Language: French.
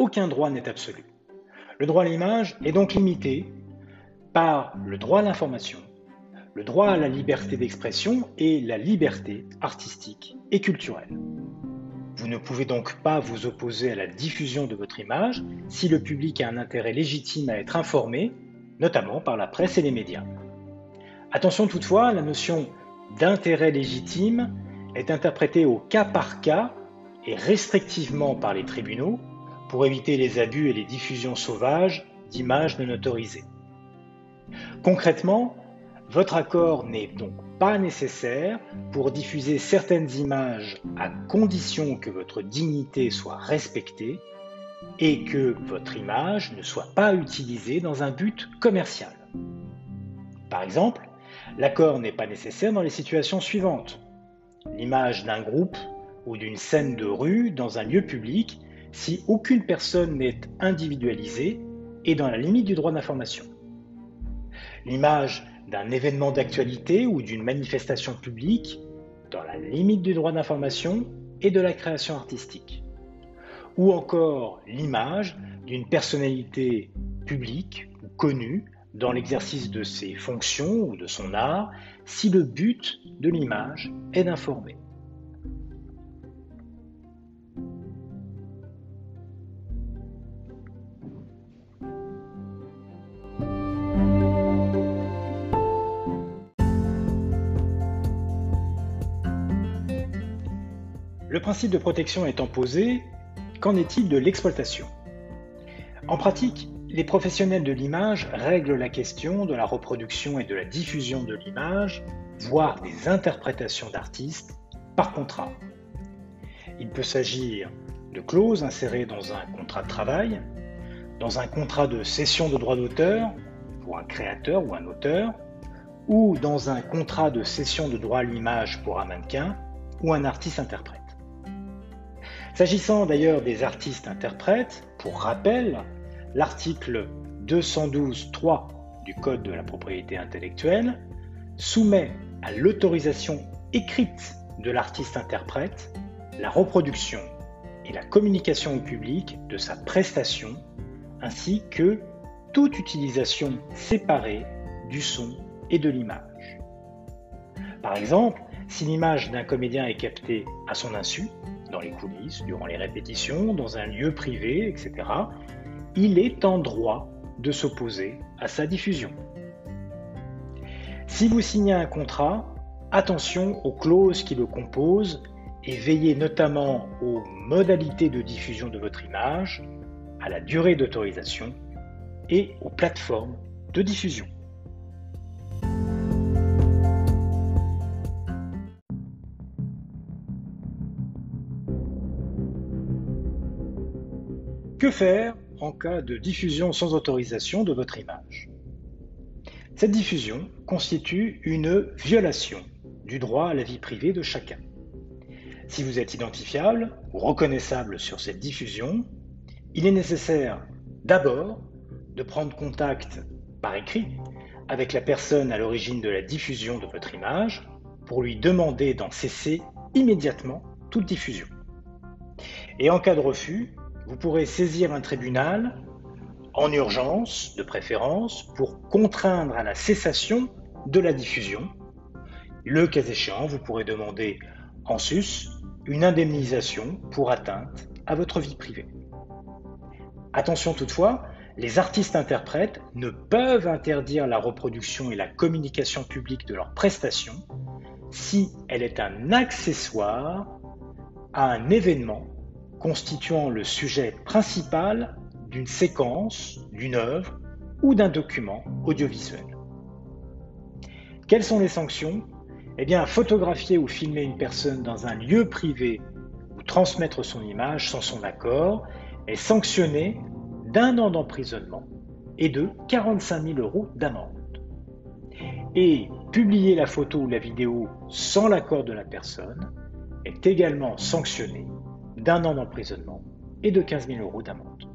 aucun droit n'est absolu. Le droit à l'image est donc limité par le droit à l'information, le droit à la liberté d'expression et la liberté artistique et culturelle. Vous ne pouvez donc pas vous opposer à la diffusion de votre image si le public a un intérêt légitime à être informé, notamment par la presse et les médias. Attention toutefois, la notion d'intérêt légitime est interprétée au cas par cas et restrictivement par les tribunaux pour éviter les abus et les diffusions sauvages d'images non autorisées. Concrètement, votre accord n'est donc pas nécessaire pour diffuser certaines images à condition que votre dignité soit respectée et que votre image ne soit pas utilisée dans un but commercial. Par exemple, l'accord n'est pas nécessaire dans les situations suivantes. L'image d'un groupe ou d'une scène de rue dans un lieu public si aucune personne n'est individualisée et dans la limite du droit d'information. L'image d'un événement d'actualité ou d'une manifestation publique dans la limite du droit d'information et de la création artistique. Ou encore l'image d'une personnalité publique ou connue dans l'exercice de ses fonctions ou de son art si le but de l'image est d'informer. Le principe de protection étant posé, qu'en est-il de l'exploitation? En pratique, les professionnels de l'image règlent la question de la reproduction et de la diffusion de l'image, voire des interprétations d'artistes, par contrat. Il peut s'agir de clauses insérées dans un contrat de travail, dans un contrat de cession de droit d'auteur pour un créateur ou un auteur, ou dans un contrat de cession de droit à l'image pour un mannequin ou un artiste-interprète. S'agissant d'ailleurs des artistes-interprètes, pour rappel, l'article 212.3 du Code de la propriété intellectuelle soumet à l'autorisation écrite de l'artiste-interprète la reproduction et la communication au public de sa prestation ainsi que toute utilisation séparée du son et de l'image. Par exemple, si l'image d'un comédien est captée à son insu, dans les coulisses, durant les répétitions, dans un lieu privé, etc., il est en droit de s'opposer à sa diffusion. Si vous signez un contrat, attention aux clauses qui le composent et veillez notamment aux modalités de diffusion de votre image, à la durée d'autorisation et aux plateformes de diffusion. Que faire en cas de diffusion sans autorisation de votre image? Cette diffusion constitue une violation du droit à la vie privée de chacun. Si vous êtes identifiable ou reconnaissable sur cette diffusion, il est nécessaire d'abord de prendre contact par écrit avec la personne à l'origine de la diffusion de votre image pour lui demander d'en cesser immédiatement toute diffusion. Et en cas de refus, vous pourrez saisir un tribunal en urgence, de préférence, pour contraindre à la cessation de la diffusion. Le cas échéant, vous pourrez demander en sus une indemnisation pour atteinte à votre vie privée. Attention toutefois, les artistes-interprètes ne peuvent interdire la reproduction et la communication publique de leurs prestations si elle est un accessoire à un événement constituant le sujet principal d'une séquence, d'une œuvre ou d'un document audiovisuel. Quelles sont les sanctions? Eh bien, photographier ou filmer une personne dans un lieu privé ou transmettre son image sans son accord est sanctionné d'un an d'emprisonnement et de 45 000 euros d'amende. Et publier la photo ou la vidéo sans l'accord de la personne est également sanctionné d'un an d'emprisonnement et de 15 000 euros d'amende.